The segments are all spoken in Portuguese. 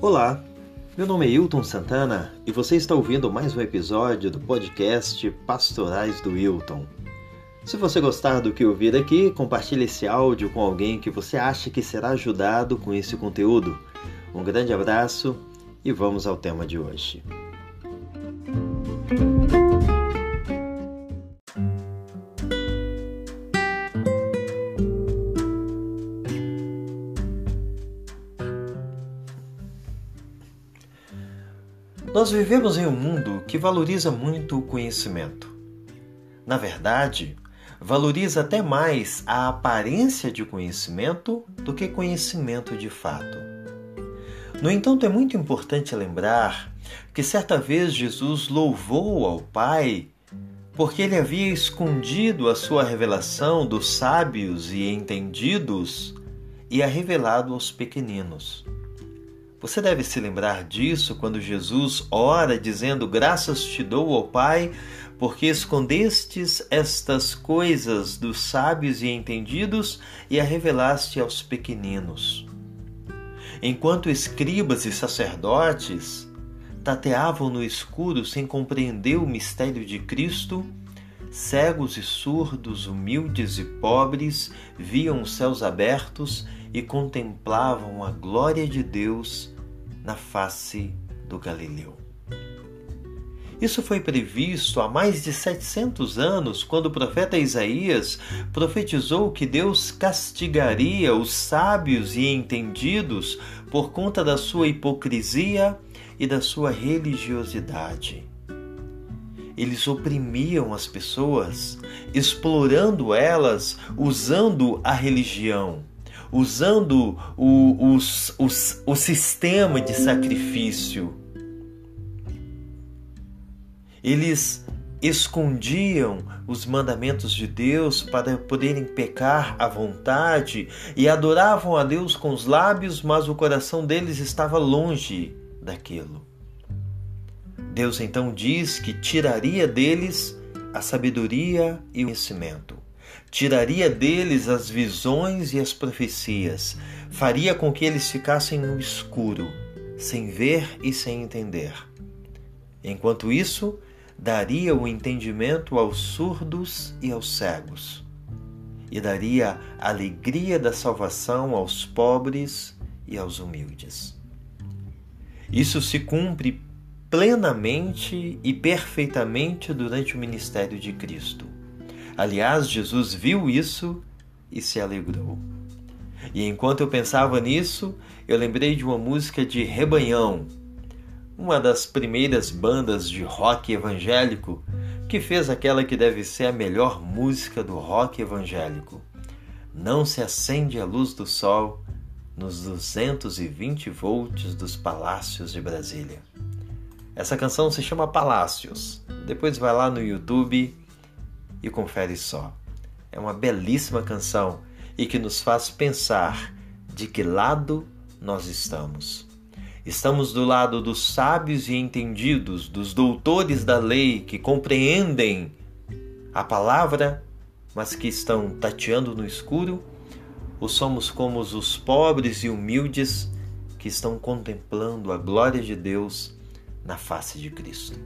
Olá, meu nome é Hilton Santana e você está ouvindo mais um episódio do podcast Pastorais do Hilton. Se você gostar do que ouvir aqui, compartilhe esse áudio com alguém que você acha que será ajudado com esse conteúdo. Um grande abraço e vamos ao tema de hoje. Nós vivemos em um mundo que valoriza muito o conhecimento. Na verdade, valoriza até mais a aparência de conhecimento do que conhecimento de fato. No entanto, é muito importante lembrar que certa vez Jesus louvou ao Pai porque ele havia escondido a sua revelação dos sábios e entendidos e a revelado aos pequeninos. Você deve se lembrar disso quando Jesus ora dizendo: Graças te dou, ó Pai, porque escondestes estas coisas dos sábios e entendidos e a revelaste aos pequeninos. Enquanto escribas e sacerdotes tateavam no escuro sem compreender o mistério de Cristo, cegos e surdos, humildes e pobres viam os céus abertos e contemplavam a glória de Deus na face do Galileu. Isso foi previsto há mais de 700 anos, quando o profeta Isaías profetizou que Deus castigaria os sábios e entendidos por conta da sua hipocrisia e da sua religiosidade. Eles oprimiam as pessoas, explorando elas usando a religião usando o, os, os, o sistema de sacrifício. Eles escondiam os mandamentos de Deus para poderem pecar à vontade e adoravam a Deus com os lábios, mas o coração deles estava longe daquilo. Deus então diz que tiraria deles a sabedoria e o conhecimento tiraria deles as visões e as profecias, faria com que eles ficassem no escuro, sem ver e sem entender. Enquanto isso, daria o entendimento aos surdos e aos cegos, e daria a alegria da salvação aos pobres e aos humildes. Isso se cumpre plenamente e perfeitamente durante o ministério de Cristo. Aliás, Jesus viu isso e se alegrou. E enquanto eu pensava nisso, eu lembrei de uma música de Rebanhão, uma das primeiras bandas de rock evangélico que fez aquela que deve ser a melhor música do rock evangélico. Não se acende a luz do sol nos 220 volts dos palácios de Brasília. Essa canção se chama Palácios. Depois vai lá no YouTube e confere só. É uma belíssima canção e que nos faz pensar de que lado nós estamos. Estamos do lado dos sábios e entendidos, dos doutores da lei que compreendem a palavra, mas que estão tateando no escuro? Ou somos como os pobres e humildes que estão contemplando a glória de Deus na face de Cristo?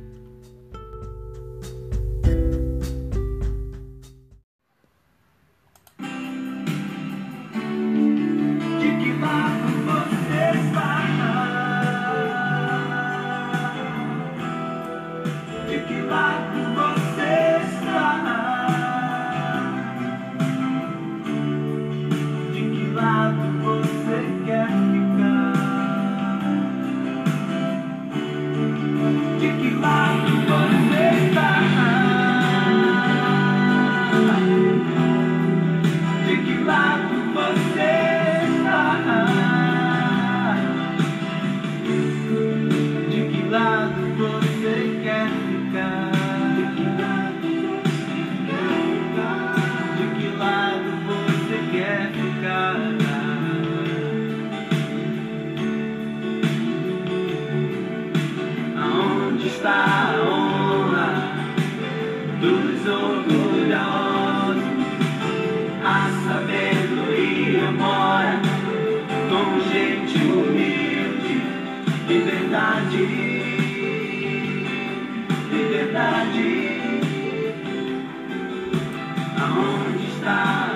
Aonde está